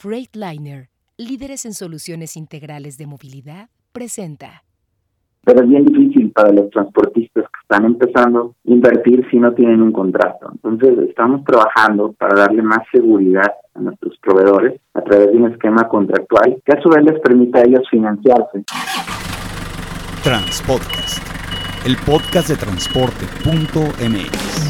Freightliner, líderes en soluciones integrales de movilidad, presenta. Pero es bien difícil para los transportistas que están empezando a invertir si no tienen un contrato. Entonces estamos trabajando para darle más seguridad a nuestros proveedores a través de un esquema contractual que a su vez les permita a ellos financiarse. Transpodcast, el podcast de transporte.mx.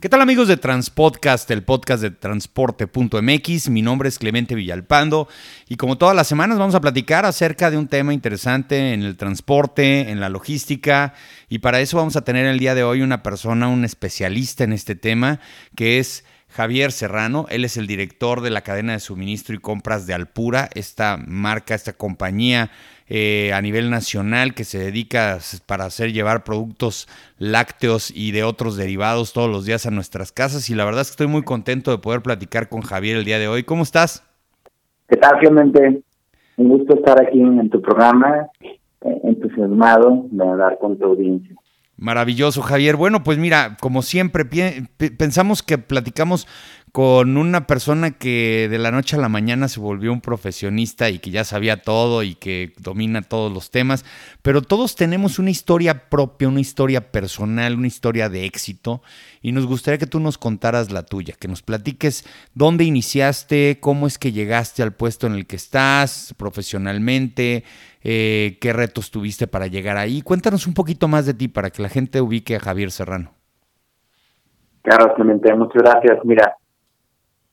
¿Qué tal amigos de Transpodcast, el podcast de transporte.mx? Mi nombre es Clemente Villalpando y como todas las semanas vamos a platicar acerca de un tema interesante en el transporte, en la logística y para eso vamos a tener el día de hoy una persona, un especialista en este tema que es Javier Serrano. Él es el director de la cadena de suministro y compras de Alpura, esta marca, esta compañía eh, a nivel nacional que se dedica para hacer llevar productos lácteos y de otros derivados todos los días a nuestras casas. Y la verdad es que estoy muy contento de poder platicar con Javier el día de hoy. ¿Cómo estás? ¿Qué tal? Un gusto estar aquí en tu programa, eh, entusiasmado de hablar con tu audiencia. Maravilloso, Javier. Bueno, pues mira, como siempre, pensamos que platicamos con una persona que de la noche a la mañana se volvió un profesionista y que ya sabía todo y que domina todos los temas, pero todos tenemos una historia propia, una historia personal, una historia de éxito y nos gustaría que tú nos contaras la tuya, que nos platiques dónde iniciaste, cómo es que llegaste al puesto en el que estás profesionalmente, eh, qué retos tuviste para llegar ahí. Cuéntanos un poquito más de ti para que la gente ubique a Javier Serrano. Claro, Clemente, muchas gracias. Mira,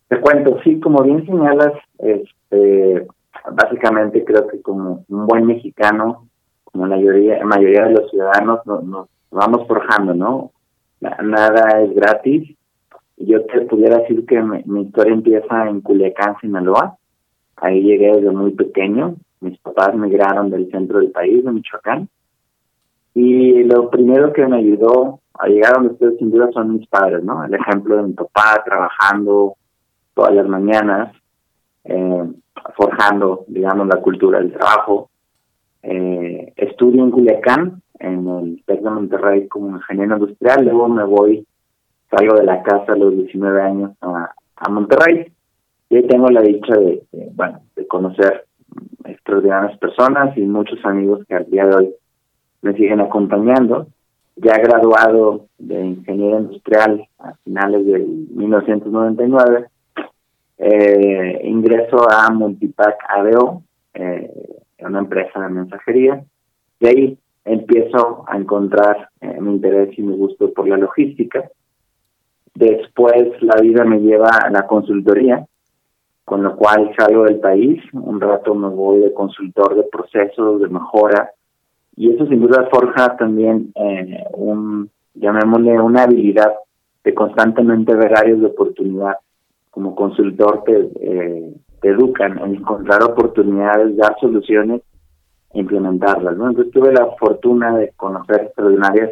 te cuento, sí, como bien señalas, este, básicamente creo que como un buen mexicano, como la mayoría, mayoría de los ciudadanos, nos, vamos forjando, ¿no? Nada es gratis. Yo te pudiera decir que mi, historia empieza en Culiacán, Sinaloa. Ahí llegué desde muy pequeño. Mis papás migraron del centro del país, de Michoacán. Y lo primero que me ayudó a llegar a donde estoy sin duda son mis padres, ¿no? El ejemplo de mi papá trabajando, todas las mañanas, eh, forjando, digamos, la cultura del trabajo. Eh, estudio en Culiacán, en el TEC de Monterrey como ingeniero industrial, luego me voy, salgo de la casa a los 19 años a, Monterrey y ahí tengo la dicha de, bueno, de conocer extraordinarias personas y muchos amigos que al día de hoy me siguen acompañando. Ya graduado de ingeniero industrial a finales del 1999, eh, ingreso a Multipack ADO, eh, una empresa de mensajería, y ahí empiezo a encontrar eh, mi interés y mi gusto por la logística. Después la vida me lleva a la consultoría, con lo cual salgo del país, un rato me voy de consultor de procesos, de mejora, y eso sin duda forja también eh, un, llamémosle, una habilidad de constantemente ver áreas de oportunidad como consultor te, eh, te educan en encontrar oportunidades, dar soluciones e implementarlas. Entonces tuve la fortuna de conocer extraordinarias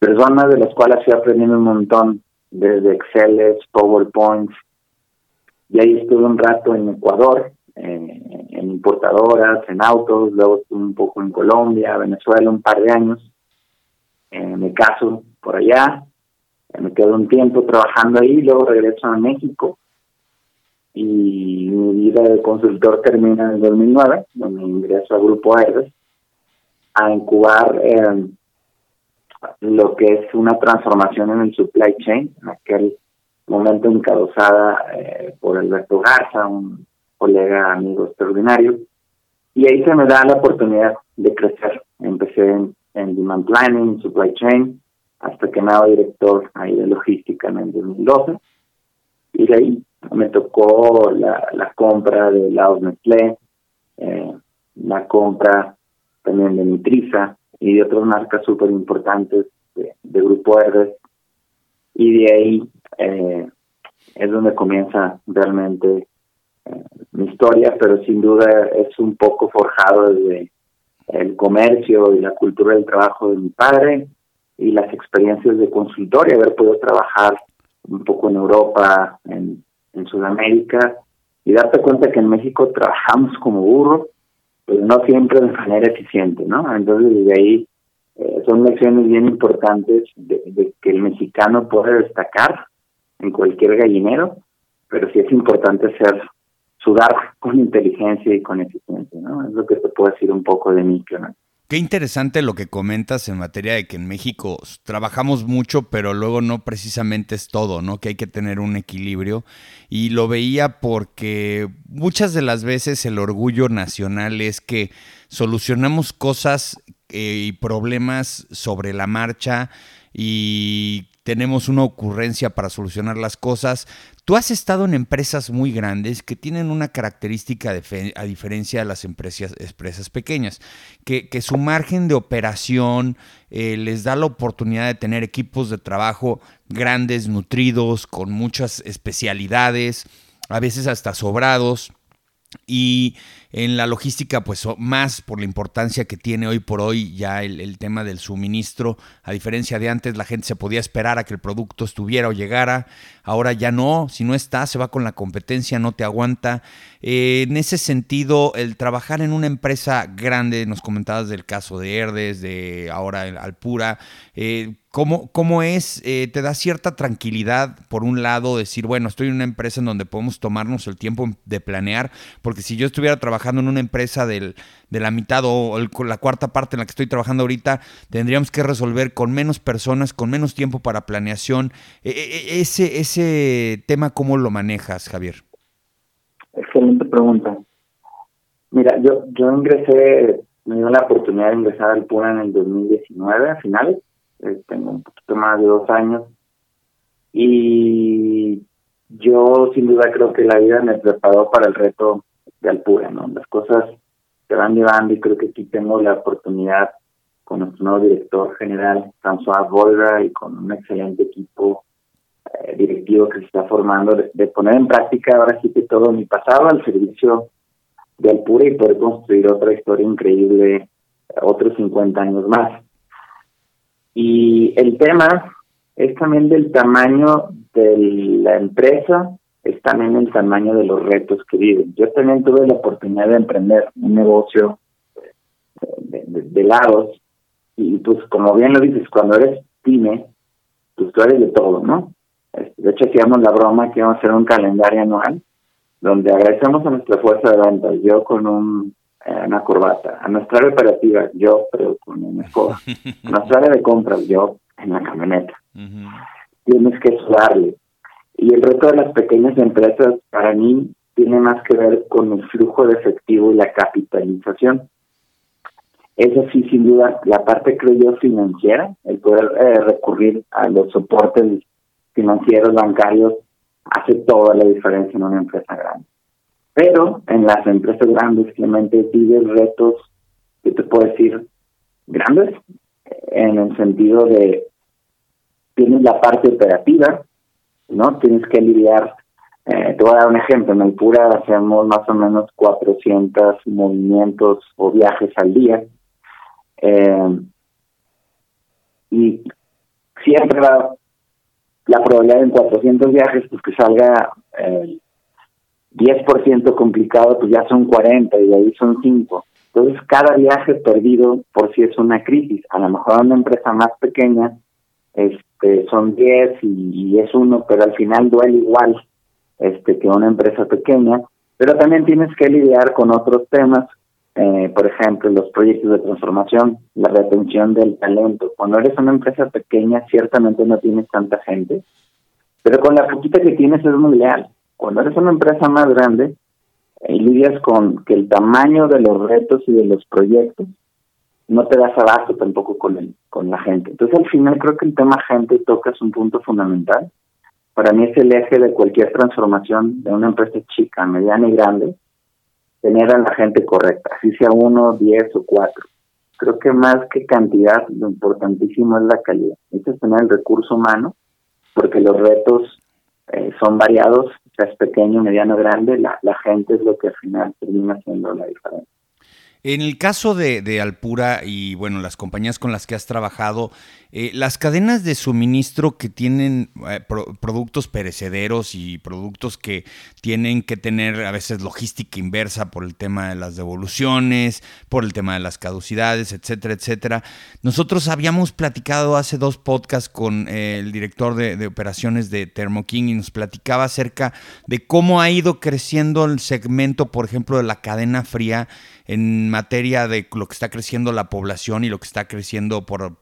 personas de las cuales fui aprendiendo un montón, desde Excel, PowerPoints, y ahí estuve un rato en Ecuador, en importadoras, en autos, luego estuve un poco en Colombia, Venezuela, un par de años. En mi caso, por allá, me quedo un tiempo trabajando ahí, luego regreso a México y mi vida de consultor termina en el 2009, donde ingreso al Grupo Herdes a incubar eh, lo que es una transformación en el supply chain, en aquel momento encabezada eh, por Alberto Garza, un colega amigo extraordinario, y ahí se me da la oportunidad de crecer. Empecé en, Demand Planning, Supply Chain, hasta que me hago director ahí de logística en el 2012, y de ahí me tocó la, la compra de la Nestlé, eh, la compra también de Nitriza y de otras marcas súper importantes de, Grupo R. Y de ahí eh, es donde comienza realmente eh, mi historia, pero sin duda es un poco forjado desde el comercio y la cultura del trabajo de mi padre y las experiencias de consultoría, haber podido trabajar un poco en Europa, en en Sudamérica y darte cuenta que en México trabajamos como burro, pero no siempre de manera eficiente, ¿no? Entonces, desde ahí eh, son lecciones bien importantes de, que el mexicano puede destacar en cualquier gallinero, pero sí es importante ser sudar con inteligencia y con eficiencia, ¿no? Es lo que te puedo decir un poco de mí, ¿no? Qué interesante lo que comentas en materia de que en México trabajamos mucho, pero luego no precisamente es todo, ¿no? Que hay que tener un equilibrio. Y lo veía porque muchas de las veces el orgullo nacional es que solucionamos cosas eh, y problemas sobre la marcha y tenemos una ocurrencia para solucionar las cosas. Tú has estado en empresas muy grandes que tienen una característica a diferencia de las empresas, pequeñas, que, su margen de operación eh, les da la oportunidad de tener equipos de trabajo grandes, nutridos, con muchas especialidades, a veces hasta sobrados. Y en la logística, pues más por la importancia que tiene hoy por hoy ya el, tema del suministro. A diferencia de antes, la gente se podía esperar a que el producto estuviera o llegara. Ahora ya no, si no está, se va con la competencia, no te aguanta. Eh, en ese sentido, el trabajar en una empresa grande, nos comentabas del caso de Herdes, de ahora Alpura, eh, ¿Cómo, ¿Cómo, es? Eh, ¿Te da cierta tranquilidad, por un lado, decir, bueno, estoy en una empresa en donde podemos tomarnos el tiempo de planear? Porque si yo estuviera trabajando en una empresa del, de la mitad o la cuarta parte en la que estoy trabajando ahorita, tendríamos que resolver con menos personas, con menos tiempo para planeación. E, e, e, ese, ese tema, ¿cómo lo manejas, Javier? Excelente pregunta. Mira, yo, yo ingresé, me dio la oportunidad de ingresar al PUNA en el 2019, a finales eh, tengo un poquito más de dos años. Y yo sin duda creo que la vida me preparó para el reto de Alpura, ¿no? Las cosas se van llevando y creo que aquí tengo la oportunidad con nuestro nuevo director general, François Volga, y con un excelente equipo eh, directivo que se está formando, de, poner en práctica ahora sí que todo mi pasado al servicio de Alpura y poder construir otra historia increíble otros 50 años más. Y el tema es también del tamaño de la empresa, es también el tamaño de los retos que viven. Yo también tuve la oportunidad de emprender un negocio de, de, helados y pues como bien lo dices, cuando eres pyme, pues tú eres de todo, ¿no? Este, de hecho hacíamos la broma que íbamos a hacer un calendario anual donde agradecemos a nuestra fuerza de ventas, yo con un eh, una corbata. A nuestra área operativa, yo, pero con una escoba. A nuestra área de compras, yo, en la camioneta. Tienes que sudarle. Y el reto de las pequeñas empresas, para mí, tiene más que ver con el flujo de efectivo y la capitalización. Eso sí, sin duda, la parte, creo yo, financiera, el poder eh, recurrir a los soportes financieros, bancarios, hace toda la diferencia en una empresa grande. Pero en las empresas grandes, Clemente, vives retos, que te puedo decir, grandes, en el sentido de tienes la parte operativa, ¿no? Tienes que lidiar, eh, te voy a dar un ejemplo, en el Pura hacemos más o menos 400 movimientos o viajes al día. Eh, y siempre va la probabilidad en 400 viajes, pues que salga eh, 10% complicado, pues ya son 40 y de ahí son 5. Entonces, cada viaje perdido por si es una crisis. A lo mejor una empresa más pequeña este son 10 y, es uno, pero al final duele igual este que una empresa pequeña. Pero también tienes que lidiar con otros temas, eh, por ejemplo, los proyectos de transformación, la retención del talento. Cuando eres una empresa pequeña, ciertamente no tienes tanta gente, pero con la poquita que tienes es muy leal. Cuando eres una empresa más grande y lidias con que el tamaño de los retos y de los proyectos no te das abasto tampoco con el, con la gente. Entonces al final creo que el tema gente tocas un punto fundamental. Para mí es el eje de cualquier transformación de una empresa chica, mediana y grande, tener a la gente correcta, así sea uno, diez o cuatro. Creo que más que cantidad, lo importantísimo es la calidad. es tener el recurso humano, porque los retos eh, son variados es pequeño, mediano, grande, la, la gente es lo que al final termina haciendo la diferencia. En el caso de, Alpura y bueno, las compañías con las que has trabajado, eh, las cadenas de suministro que tienen eh, productos perecederos y productos que tienen que tener a veces logística inversa por el tema de las devoluciones, por el tema de las caducidades, etcétera, etcétera. Nosotros habíamos platicado hace dos podcasts con eh, el director de, de operaciones de Thermo y nos platicaba acerca de cómo ha ido creciendo el segmento, por ejemplo, de la cadena fría en materia de lo que está creciendo la población y lo que está creciendo por,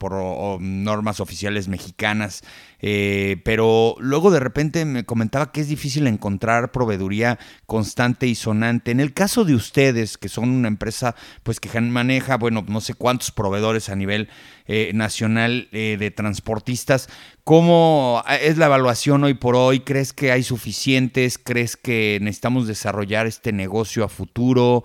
normas oficiales mexicanas. Eh, pero luego de repente me comentaba que es difícil encontrar proveeduría constante y sonante. En el caso de ustedes, que son una empresa pues que maneja, bueno, no sé cuántos proveedores a nivel eh, nacional eh, de transportistas, ¿cómo es la evaluación hoy por hoy? ¿Crees que hay suficientes? ¿Crees que necesitamos desarrollar este negocio a futuro?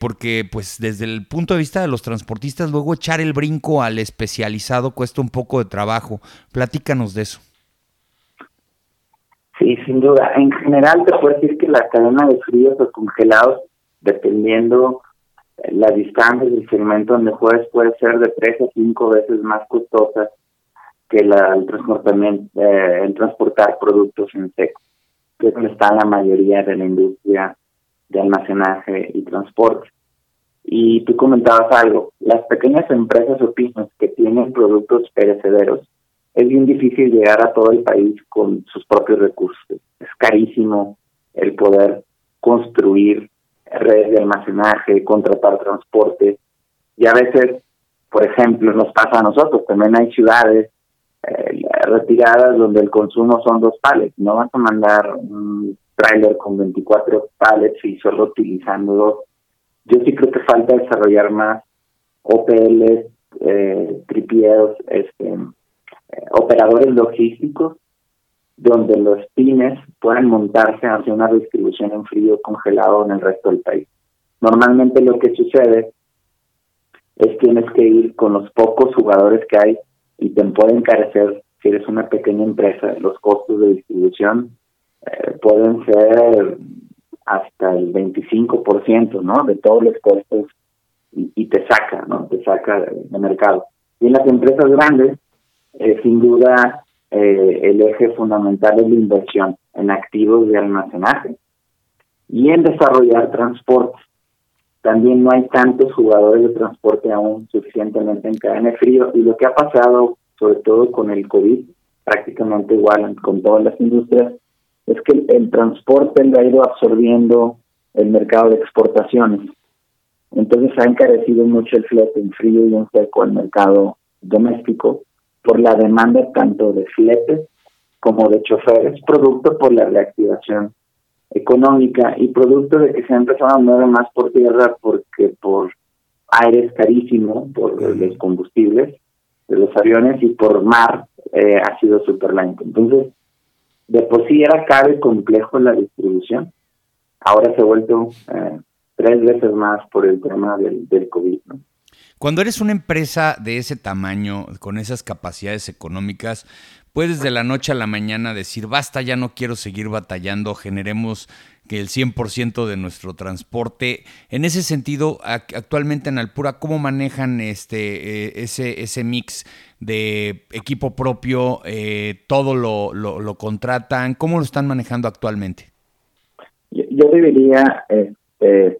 Porque pues desde el punto de vista de los transportistas, luego echar el brinco al especializado cuesta un poco de trabajo. Platica de eso. Sí, sin duda. En general te puedo decir que la cadena de fríos o congelados, dependiendo la distancia del segmento donde juegues, puede ser de tres a cinco veces más costosa que la, el, eh, el transportar productos en seco, que es donde está la mayoría de la industria de almacenaje y transporte. Y tú comentabas algo, las pequeñas empresas o pymes que tienen productos perecederos es bien difícil llegar a todo el país con sus propios recursos. Es carísimo el poder construir redes de almacenaje, contratar transporte. Y a veces, por ejemplo, nos pasa a nosotros, también hay ciudades eh, retiradas donde el consumo son dos palets. No vas a mandar un tráiler con 24 palets y solo utilizando dos. Yo sí creo que falta desarrollar más OPLs, eh, este, operadores logísticos donde los pymes puedan montarse hacia una distribución en frío congelado en el resto del país. Normalmente lo que sucede es tienes que ir con los pocos jugadores que hay y te pueden encarecer, si eres una pequeña empresa, los costos de distribución eh, pueden ser hasta el 25%, ¿no? De todos los costos y, te saca, ¿no? Te saca de mercado. Y en las empresas grandes, eh, sin duda eh, el eje fundamental es la inversión en activos de almacenaje y en desarrollar transporte. También no hay tantos jugadores de transporte aún suficientemente en cadena de frío y lo que ha pasado, sobre todo con el COVID, prácticamente igual con todas las industrias, es que el, transporte ha ido absorbiendo el mercado de exportaciones. Entonces ha encarecido mucho el flete en frío y en seco al mercado doméstico por la demanda tanto de fletes como de choferes, producto por la reactivación económica y producto de que se ha empezado a mover más por tierra porque por aire es carísimo, por los combustibles de los aviones y por mar eh, ha sido súper lento. Entonces, de por sí era caro y complejo la distribución, ahora se ha vuelto eh, tres veces más por el tema del, del COVID. ¿no? Cuando eres una empresa de ese tamaño, con esas capacidades económicas, puedes de la noche a la mañana decir, basta, ya no quiero seguir batallando, generemos que el 100% de nuestro transporte. En ese sentido, actualmente en Alpura, ¿cómo manejan este, eh, ese, ese mix de equipo propio? Eh, ¿Todo lo, lo, contratan? ¿Cómo lo están manejando actualmente? Yo, yo diría, este,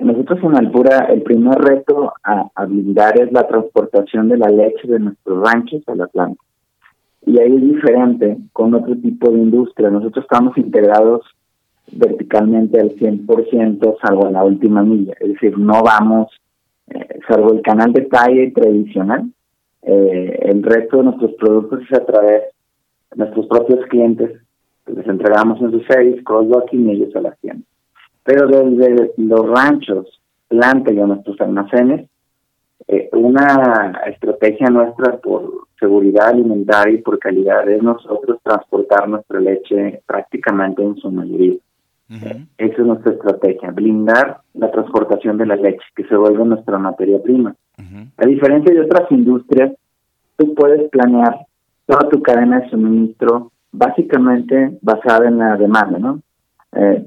nosotros en Alpura, el primer reto a, a blindar es la transportación de la leche de nuestros ranchos a la planta. Y ahí es diferente con otro tipo de industria. Nosotros estamos integrados verticalmente al 100%, salvo en la última milla. Es decir, no vamos, eh, salvo el canal de calle tradicional, eh, el resto de nuestros productos es a través de nuestros propios clientes. Les entregamos en sus series, cross-docking ellos a la tienda. Pero desde los ranchos, plantas y a nuestros almacenes, eh, una estrategia nuestra por seguridad alimentaria y por calidad es nosotros transportar nuestra leche prácticamente en su mayoría. Esa es nuestra estrategia, blindar la transportación de la leche, que se vuelva nuestra materia prima. A diferencia de otras industrias, tú puedes planear toda tu cadena de suministro básicamente basada en la demanda, ¿no? Eh,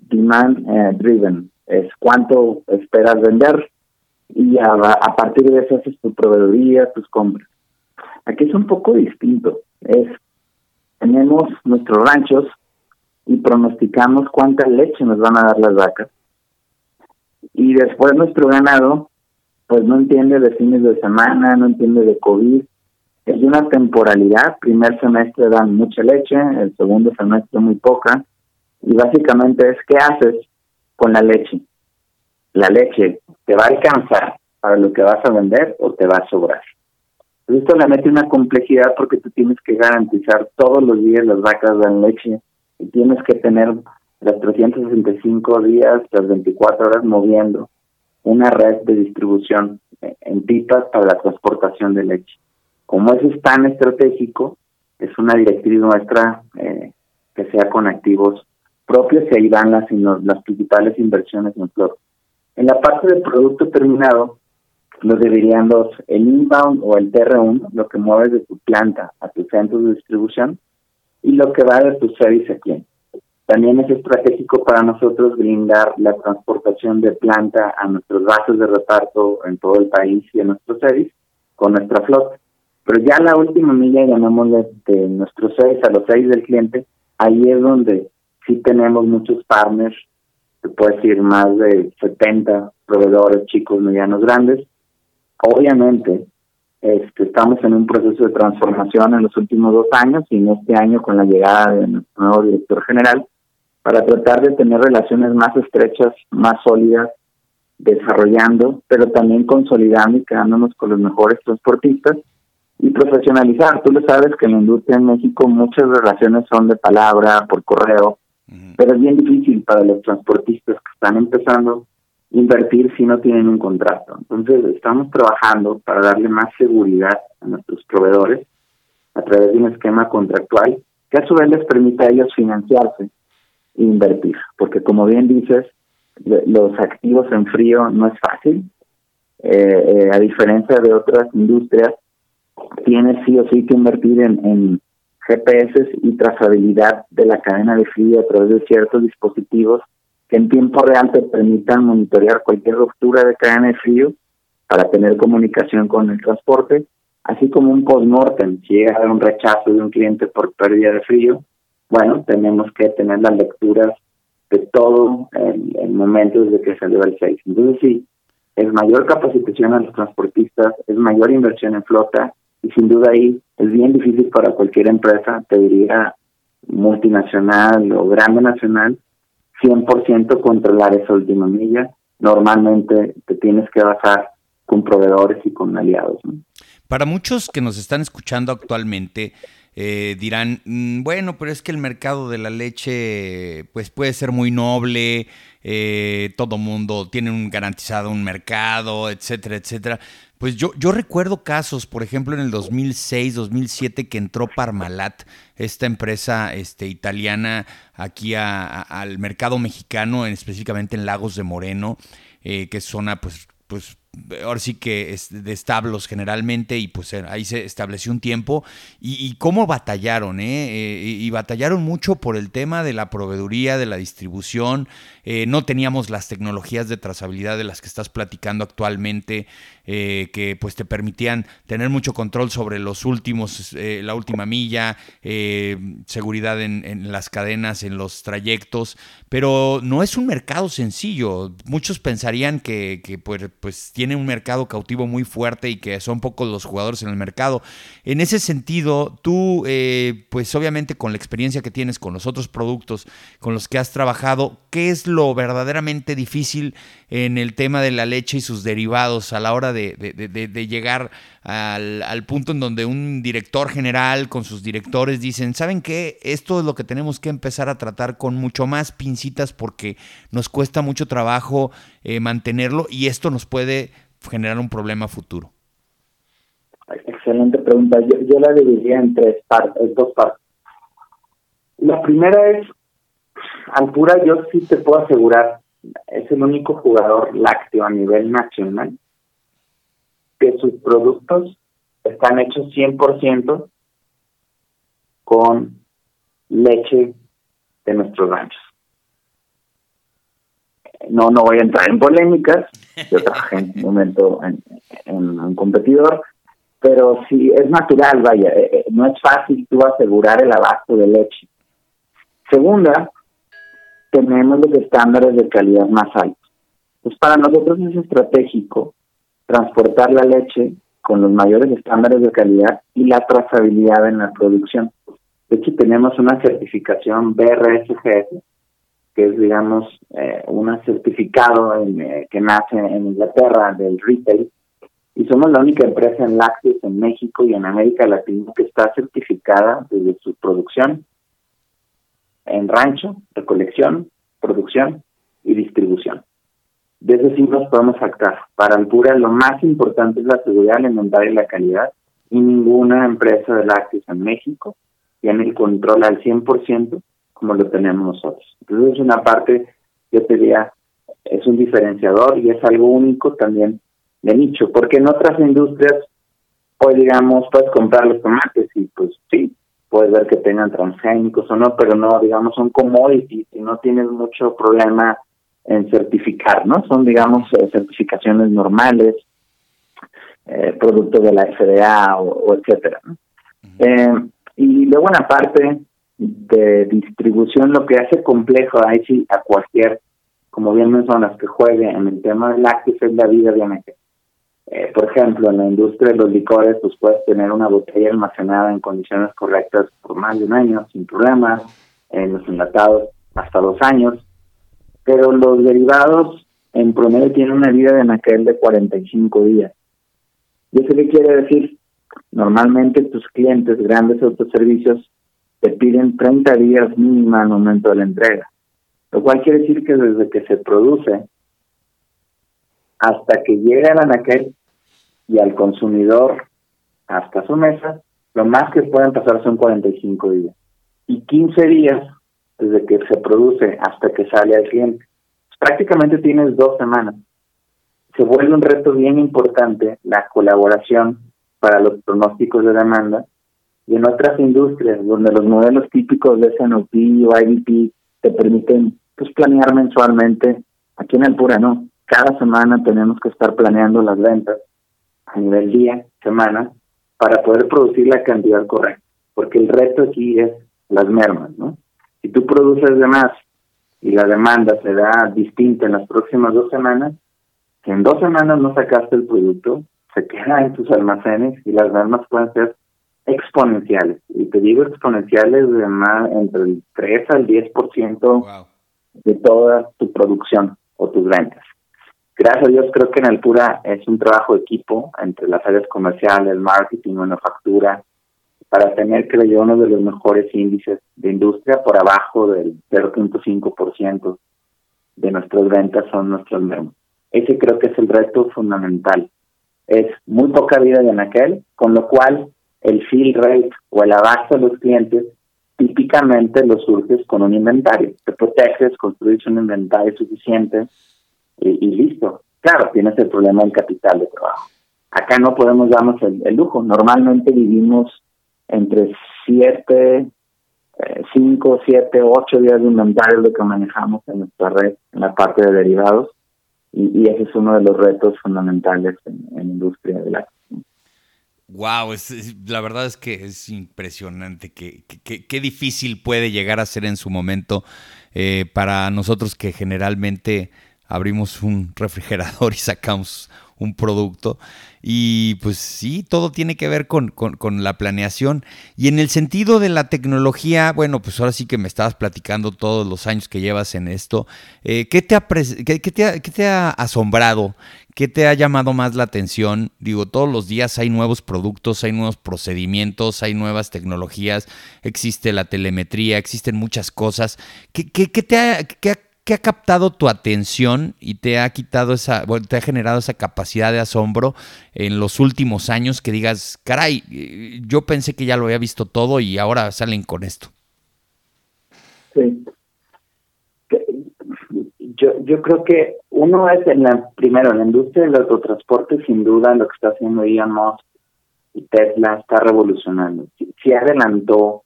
demand eh, driven, es cuánto esperas vender y a, a, partir de eso haces tu proveeduría, tus compras. Aquí es un poco distinto, es tenemos nuestros ranchos y pronosticamos cuánta leche nos van a dar las vacas. Y después nuestro ganado, pues no entiende de fines de semana, no entiende de COVID. Es una temporalidad, primer semestre dan mucha leche, el segundo semestre muy poca. Y básicamente es qué haces con la leche. La leche te va a alcanzar para lo que vas a vender o te va a sobrar. Esto le mete una complejidad porque tú tienes que garantizar todos los días las vacas dan leche y tienes que tener las 365 días, las 24 horas moviendo una red de distribución en pipas para la transportación de leche. Como eso es tan estratégico, es una directriz nuestra eh, que sea con activos propios y ahí van las, las principales inversiones en flor. En la parte del producto terminado, los dividirían dos, el inbound o el TR1, lo que mueves de tu planta a tu centro de distribución, y lo que va de tu service a cliente. También es estratégico para nosotros brindar la transportación de planta a nuestros bases de reparto en todo el país y en nuestros service con nuestra flota. Pero ya la última milla, llamémosle de nuestros seis a los seis del cliente, ahí es donde sí tenemos muchos partners, se puede decir más de 70 proveedores chicos, medianos, grandes, Obviamente, este, estamos en un proceso de transformación en los últimos dos años y en este año con la llegada de nuestro nuevo director general para tratar de tener relaciones más estrechas, más sólidas, desarrollando, pero también consolidando y quedándonos con los mejores transportistas y profesionalizar. Tú lo sabes que en la industria en México muchas relaciones son de palabra, por correo, pero es bien difícil para los transportistas que están empezando invertir si no tienen un contrato. Entonces, estamos trabajando para darle más seguridad a nuestros proveedores a través de un esquema contractual que a su vez les permita a ellos financiarse e invertir, porque como bien dices, los activos en frío no es fácil. Eh, eh, a diferencia de otras industrias, tienes sí o sí que invertir en GPS y trazabilidad de la cadena de frío a través de ciertos dispositivos que en tiempo real te permitan monitorear cualquier ruptura de cadena de frío para tener comunicación con el transporte, así como un post-mortem, si llega a haber un rechazo de un cliente por pérdida de frío, bueno, tenemos que tener las lecturas de todo el, momento desde que salió el 6. Entonces sí, es mayor capacitación a los transportistas, es mayor inversión en flota y sin duda ahí es bien difícil para cualquier empresa, te diría multinacional o grande nacional, 100% controlar esa última milla. Normalmente te tienes que basar con proveedores y con aliados. Para muchos que nos están escuchando actualmente, eh, dirán, mm, bueno, pero es que el mercado de la leche pues puede ser muy noble, eh, todo mundo tiene un garantizado un mercado, etcétera, etcétera. Pues yo, yo recuerdo casos, por ejemplo, en el 2006, 2007, que entró Parmalat, esta empresa este, italiana, aquí al mercado mexicano, específicamente en Lagos de Moreno, eh, que es zona pues, pues ahora sí que es de establos generalmente y pues eh, ahí se estableció un tiempo y, cómo batallaron, ¿eh? ¿eh? y batallaron mucho por el tema de la proveeduría, de la distribución, no teníamos las tecnologías de trazabilidad de las que estás platicando actualmente, que pues te permitían tener mucho control sobre los últimos, la última milla, seguridad en, las cadenas, en los trayectos, pero no es un mercado sencillo, muchos pensarían que, que pues, pues tiene un mercado cautivo muy fuerte y que son pocos los jugadores en el mercado. En ese sentido, tú, eh, pues obviamente con la experiencia que tienes con los otros productos con los que has trabajado, ¿qué es lo verdaderamente difícil en el tema de la leche y sus derivados a la hora de, de, llegar al, al, punto en donde un director general con sus directores dicen, ¿saben qué? Esto es lo que tenemos que empezar a tratar con mucho más pincitas porque nos cuesta mucho trabajo eh, mantenerlo y esto nos puede generar un problema futuro? Excelente pregunta. Yo, la dividiría en tres partes, dos partes. La primera es, Alpura, yo sí te puedo asegurar, es el único jugador lácteo a nivel nacional que sus productos están hechos 100% con leche de nuestros ranchos. no, no voy a entrar en polémicas, yo trabajé en un momento en, un competidor, pero sí es natural, vaya, eh, eh, no es fácil tú asegurar el abasto de leche. Segunda, tenemos los estándares de calidad más altos. Pues para nosotros es estratégico transportar la leche con los mayores estándares de calidad y la trazabilidad en la producción. De hecho, tenemos una certificación BRSGS, que es, digamos, eh, un certificado eh, que nace en Inglaterra del retail, y somos la única empresa en lácteos en México y en América Latina que está certificada desde su producción en rancho, recolección, producción y distribución. Desde sí nos podemos actar. Para Alpura lo más importante es la seguridad alimentaria y la calidad y ninguna empresa de lácteos en México tiene el control al 100% como lo tenemos nosotros. Entonces es una parte, yo te diría, es un diferenciador y es algo único también de nicho, porque en otras industrias, pues digamos, puedes comprar los tomates y pues sí, puedes ver que tengan transgénicos o no, pero no, digamos, son commodities y no tienes mucho problema en certificar, ¿no? Son, digamos, eh, certificaciones normales, eh, productos de la FDA o, etcétera. eh, y luego en la parte de distribución, lo que hace complejo ahí sí a cualquier, como bien mencionas, que juegue en el tema del lácteos es la vida obviamente. Eh, por ejemplo, en la industria de los licores, pues puedes tener una botella almacenada en condiciones correctas por más de un año, sin problemas, en los enlatados hasta dos años, pero los derivados en promedio tienen una vida de anaquel de 45 días. ¿Y eso qué quiere decir? Normalmente tus clientes, grandes autoservicios, te piden 30 días mínima al momento de la entrega, lo cual quiere decir que desde que se produce hasta que llega al anaquel y al consumidor hasta su mesa, lo más que pueden pasar son 45 días. Y 15 días desde que se produce hasta que sale al cliente. prácticamente tienes dos semanas. Se vuelve un reto bien importante la colaboración para los pronósticos de demanda y en otras industrias donde los modelos típicos de SNOP o IDP te permiten pues planear mensualmente, aquí en Alpura no, cada semana tenemos que estar planeando las ventas a nivel día, semana, para poder producir la cantidad correcta, porque el reto aquí es las mermas, ¿no? Si tú produces de más y la demanda se da distinta en las próximas dos semanas, si en dos semanas no sacaste el producto, se queda en tus almacenes y las mermas pueden ser exponenciales. Y te digo exponenciales de más entre el 3 al 10% de toda tu producción o tus ventas. Gracias a Dios creo que en Alpura es un trabajo de equipo entre las áreas comerciales, marketing, manufactura, para tener, creo yo, uno de los mejores índices de industria por abajo del 0.5% de nuestras ventas son nuestros mermas. Ese creo que es el reto fundamental. Es muy poca vida de anaquel, con lo cual el fill rate o el abasto de los clientes típicamente lo surges con un inventario. Te proteges, construyes un inventario suficiente y, listo. Claro, tienes el problema del capital de trabajo. Acá no podemos darnos el lujo. Normalmente vivimos entre 7, 5, 7, 8 días de inventario lo que manejamos en nuestra red, en la parte de derivados, y, ese es uno de los retos fundamentales en, la industria de la Wow, es, la verdad es que es impresionante, qué que, difícil puede llegar a ser en su momento eh, para nosotros que generalmente abrimos un refrigerador y sacamos un producto. Y pues sí, todo tiene que ver con, la planeación. Y en el sentido de la tecnología, bueno, pues ahora sí que me estabas platicando todos los años que llevas en esto. Eh, ¿qué, te ha qué, te ha, te ha asombrado? ¿Qué te ha llamado más la atención? Digo, todos los días hay nuevos productos, hay nuevos procedimientos, hay nuevas tecnologías, existe la telemetría, existen muchas cosas. ¿Qué, qué, qué te ha, qué, ¿Qué ha captado tu atención y te ha quitado esa, bueno, te ha generado esa capacidad de asombro en los últimos años que digas, caray, yo pensé que ya lo había visto todo y ahora salen con esto? Sí. Yo, creo que uno es en la, primero, en la industria del autotransporte, sin duda, lo que está haciendo Elon Musk y Tesla está revolucionando. Si adelantó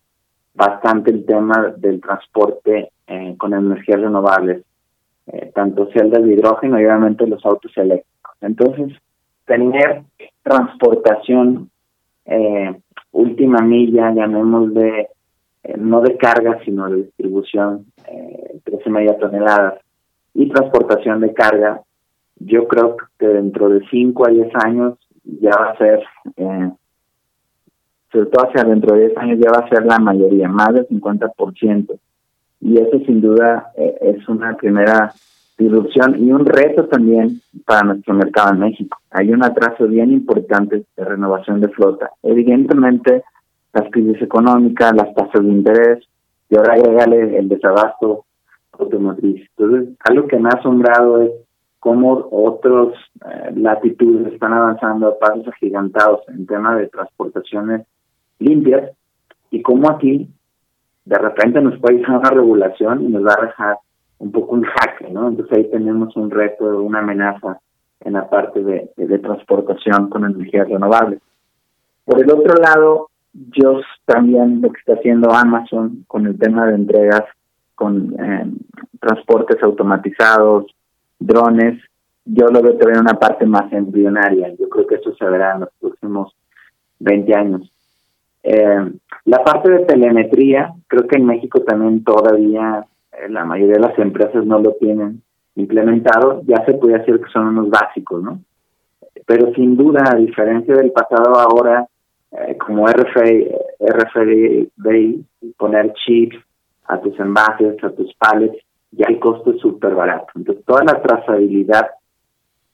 bastante el tema del transporte eh, con energías renovables. eh, tanto celdas de hidrógeno y obviamente los autos eléctricos. Entonces, tener transportación eh, última milla, llamémosle, eh, no de carga, sino de distribución, eh, 13 media toneladas, y transportación de carga, yo creo que dentro de 5 a 10 años ya va a ser, sobre todo hacia dentro de 10 años ya va a ser la mayoría, más del 50%. Y eso sin duda eh, es una primera disrupción y un reto también para nuestro mercado en México. Hay un atraso bien importante de renovación de flota. Evidentemente, las crisis económicas, las tasas de interés, y ahora agregarle el desabasto automotriz. Entonces, algo que me ha asombrado es cómo otros eh, latitudes están avanzando a pasos agigantados en tema de transportaciones limpias y cómo aquí de repente nos puede ir una regulación y nos va a dejar un poco un jaque, ¿no? Entonces ahí tenemos un reto, una amenaza en la parte de, de, transportación con energías renovables. Por el otro lado, yo también lo que está haciendo Amazon con el tema de entregas con eh, transportes automatizados, drones, yo lo veo todavía una parte más embrionaria. Yo creo que eso se verá en los próximos 20 años. Eh, la parte de telemetría, creo que en México también todavía eh, la mayoría de las empresas no lo tienen implementado, ya se puede decir que son unos básicos, ¿no? Pero sin duda, a diferencia del pasado ahora, eh, como RFID, RFID, poner chips a tus envases, a tus pallets, ya el costo es súper barato. Entonces, toda la trazabilidad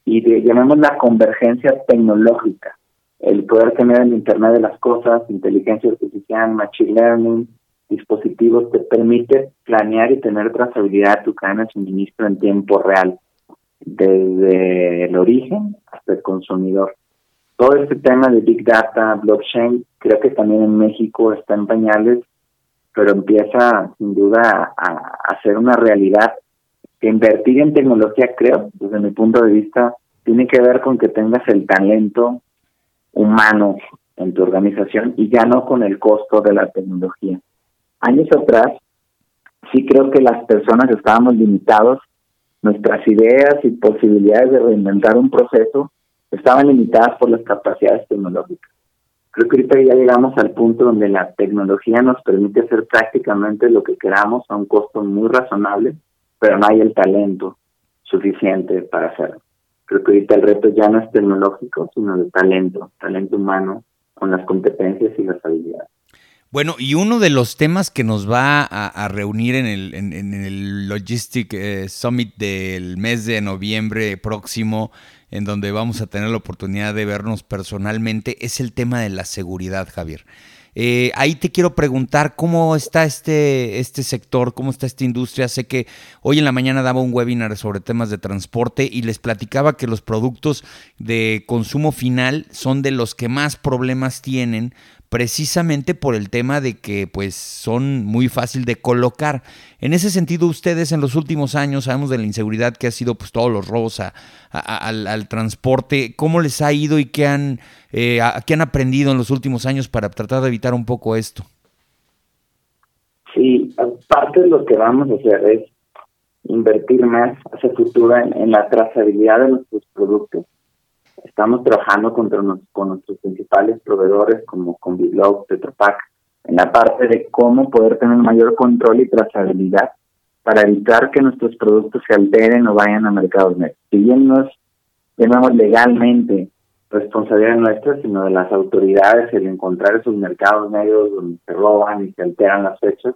y de, llamemos la convergencia tecnológica, el poder tener el Internet de las cosas, inteligencia artificial, machine learning, dispositivos te permite planear y tener trazabilidad de tu cadena de suministro en tiempo real, desde el origen hasta el consumidor. Todo este tema de Big Data, blockchain, creo que también en México está en pañales, pero empieza sin duda a, a ser una realidad. Invertir en tecnología, creo, desde mi punto de vista, tiene que ver con que tengas el talento humano en tu organización y ya no con el costo de la tecnología años atrás, sí creo que las personas estábamos limitados, nuestras ideas y posibilidades de reinventar un proceso estaban limitadas por las capacidades tecnológicas. Creo que ya llegamos al punto donde la tecnología nos permite hacer prácticamente lo que queramos a un costo muy razonable, pero no hay el talento suficiente para hacerlo. Creo que ahorita el reto ya no es tecnológico, sino de talento, talento humano, con las competencias y las habilidades. Bueno, y uno de los temas que nos va a, reunir en el, en, el Logistic eh, Summit del mes de noviembre próximo, en donde vamos a tener la oportunidad de vernos personalmente, es el tema de la seguridad, Javier. Eh, ahí te quiero preguntar cómo está este, este sector, cómo está esta industria. Sé que hoy en la mañana daba un webinar sobre temas de transporte y les platicaba que los productos de consumo final son de los que más problemas tienen precisamente por el tema de que pues son muy fácil de colocar. En ese sentido, ustedes en los últimos años sabemos de la inseguridad que ha sido pues todos los robos al, transporte. ¿Cómo les ha ido y qué han, eh, qué han aprendido en los últimos años para tratar de evitar un poco esto? Sí, parte de lo que vamos a hacer es invertir más hacia futuro en la trazabilidad de nuestros productos Estamos trabajando con, nuestros principales proveedores como con Biglog, Tetrapac, en la parte de cómo poder tener mayor control y trazabilidad para evitar que nuestros productos se alteren o vayan a mercados negros. Si bien no es, llamamos legalmente responsabilidad nuestra, sino de las autoridades el encontrar esos mercados negros donde se roban y se alteran las fechas,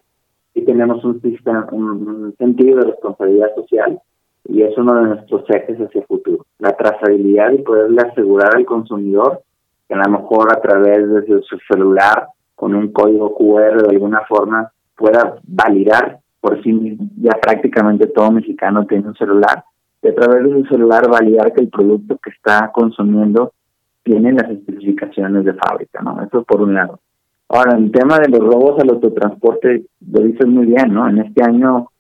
y tenemos un, sistema, un sentido de responsabilidad social y es uno de nuestros ejes hacia el futuro. La trazabilidad y poderle asegurar al consumidor que a lo mejor a través de su celular, con un código QR de alguna forma, pueda validar por sí mismo. Ya prácticamente todo mexicano tiene un celular. Y a través de su celular validar que el producto que está consumiendo tiene las especificaciones de fábrica, ¿no? Eso por un lado. Ahora, el tema de los robos al autotransporte, lo dices muy bien, ¿no? En este año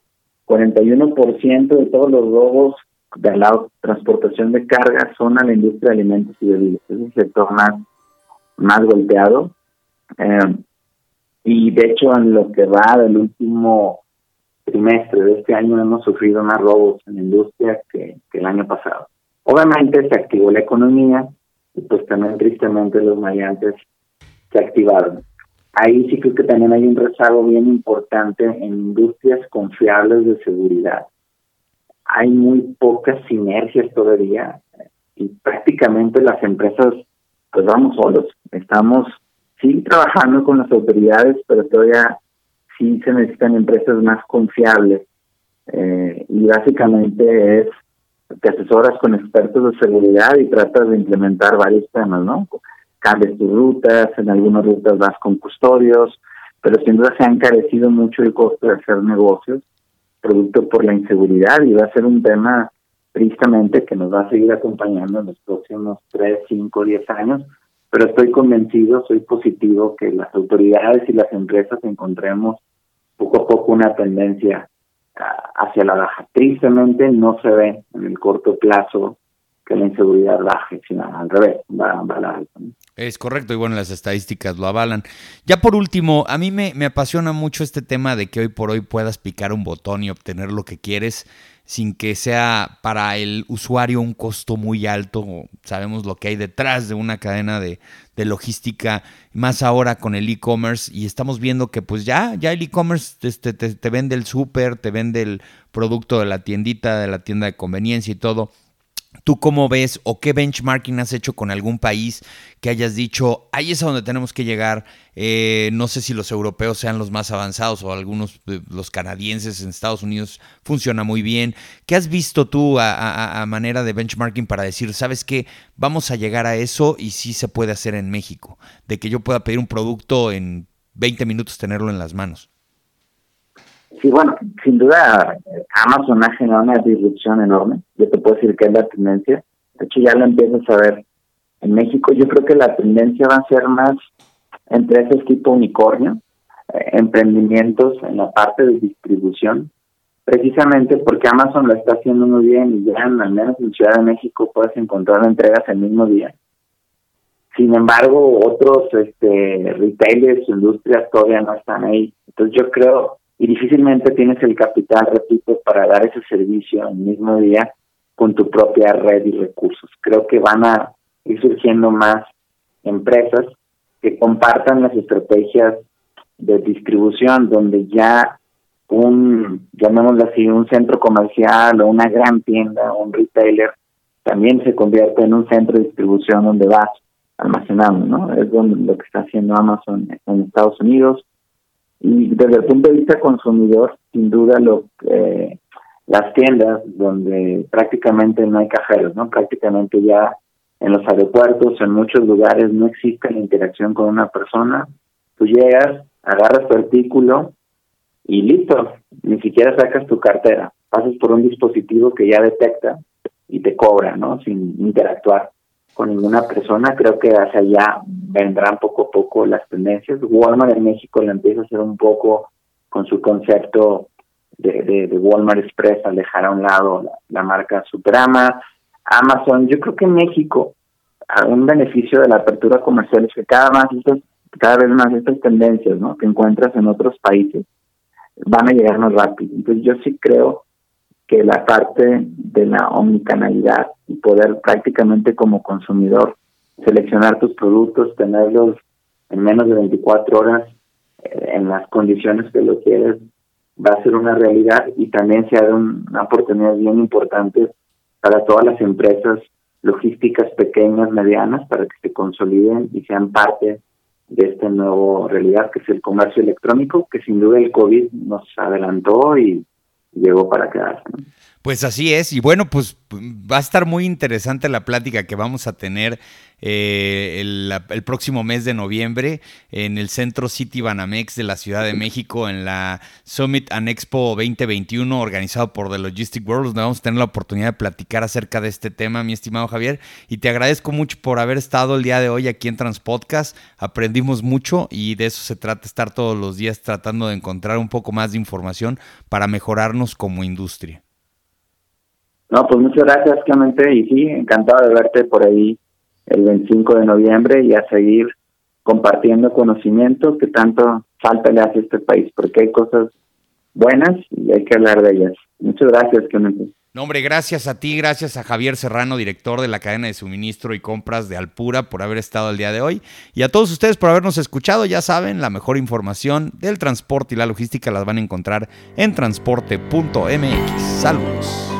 41% de todos los robos de la transportación de carga son a la industria de alimentos y bebidas. Es el sector más, más golpeado. Eh, y de hecho, en lo que va del último trimestre de este año hemos sufrido más robos en la industria que, el año pasado. Obviamente se activó la economía y pues también tristemente los maleantes se activaron. Ahí sí creo que también hay un rezago bien importante en industrias confiables de seguridad. Hay muy pocas sinergias todavía y prácticamente las empresas pues vamos solos. Estamos sí trabajando con las autoridades, pero todavía sí se necesitan empresas más confiables. Eh, y básicamente es te asesoras con expertos de seguridad y tratas de implementar varios temas, ¿no? En algunas rutas vas con custodios, pero sin duda se ha encarecido mucho el costo de hacer negocios, producto por la inseguridad, y va a ser un tema tristemente que nos va a seguir acompañando en los próximos 3, 5, 10 años, pero estoy convencido, soy positivo que las autoridades y las empresas encontremos poco a poco una tendencia hacia la baja. Tristemente no se ve en el corto plazo que la inseguridad baje, sino al revés, va, la. Es correcto, y bueno, las estadísticas lo avalan. Ya por último, a mí me, me, apasiona mucho este tema de que hoy por hoy puedas picar un botón y obtener lo que quieres sin que sea para el usuario un costo muy alto. Sabemos lo que hay detrás de una cadena de, de logística, más ahora con el e-commerce, y estamos viendo que pues ya, ya el e-commerce este, te, te, vende el súper, te vende el producto de la tiendita, de la tienda de conveniencia y todo ¿Tú cómo ves o qué benchmarking has hecho con algún país que hayas dicho, ahí es a donde tenemos que llegar? Eh, no sé si los europeos sean los más avanzados o algunos, los canadienses en Estados Unidos funciona muy bien. ¿Qué has visto tú a, manera de benchmarking para decir, sabes qué, vamos a llegar a eso y sí se puede hacer en México? De que yo pueda pedir un producto en 20 minutos, tenerlo en las manos. Sí, bueno, sin duda Amazon ha generado una disrupción enorme. Yo te puedo decir que es la tendencia. De hecho, ya lo empiezas a ver en México. Yo creo que la tendencia va a ser más empresas tipo unicornio, eh, emprendimientos en la parte de distribución, precisamente porque Amazon lo está haciendo muy bien y ya al menos en Ciudad de México puedes encontrar entregas el mismo día. Sin embargo, otros este, retailers, industrias todavía no están ahí. Entonces yo creo y difícilmente tienes el capital, repito, para dar ese servicio el mismo día con tu propia red y recursos. Creo que van a ir surgiendo más empresas que compartan las estrategias de distribución donde ya un, llamémoslo así, un centro comercial o una gran tienda un retailer también se convierte en un centro de distribución donde vas almacenando, ¿no? Es donde, lo que está haciendo Amazon en Estados Unidos, y desde el punto de vista consumidor, sin duda, lo eh, las tiendas donde prácticamente no hay cajeros, ¿no? Prácticamente ya en los aeropuertos, en muchos lugares no existe la interacción con una persona. Tú llegas, agarras tu artículo y listo, ni siquiera sacas tu cartera. Pasas por un dispositivo que ya detecta y te cobra, ¿no? Sin interactuar con ninguna persona. Creo que hacia allá vendrán poco a poco las tendencias. Walmart en México le empieza a hacer un poco con su concepto de, Walmart Express, al dejar a un lado la, marca Superama. Amazon, yo creo que en México un beneficio de la apertura comercial es que cada más cada vez más estas tendencias ¿no? que encuentras en otros países van a llegar más rápido. Entonces yo sí creo que la parte de la omnicanalidad y poder prácticamente como consumidor seleccionar tus productos, tenerlos en menos de 24 horas eh, en las condiciones que lo quieres, va a ser una realidad y también se ha dado una oportunidad bien importante para todas las empresas logísticas pequeñas, medianas, para que se consoliden y sean parte de esta nueva realidad que es el comercio electrónico, que sin duda el COVID nos adelantó y llegó para quedarse. Pues así es, y bueno, pues va a estar muy interesante la plática que vamos a tener eh, el, el, próximo mes de noviembre en el Centro City Banamex de la Ciudad de México, en la Summit and Expo 2021 organizado por The Logistic World, donde vamos a tener la oportunidad de platicar acerca de este tema, mi estimado Javier, y te agradezco mucho por haber estado el día de hoy aquí en Transpodcast, aprendimos mucho y de eso se trata, estar todos los días tratando de encontrar un poco más de información para mejorarnos como industria. No, pues muchas gracias, Clemente, y sí, encantado de verte por ahí el 25 de noviembre y a seguir compartiendo conocimiento que tanto falta le hace a este país, porque hay cosas buenas y hay que hablar de ellas. Muchas gracias, Clemente. No, hombre, gracias a ti, gracias a Javier Serrano, director de la cadena de suministro y compras de Alpura, por haber estado el día de hoy. Y a todos ustedes por habernos escuchado. Ya saben, la mejor información del transporte y la logística las van a encontrar en transporte.mx. Saludos.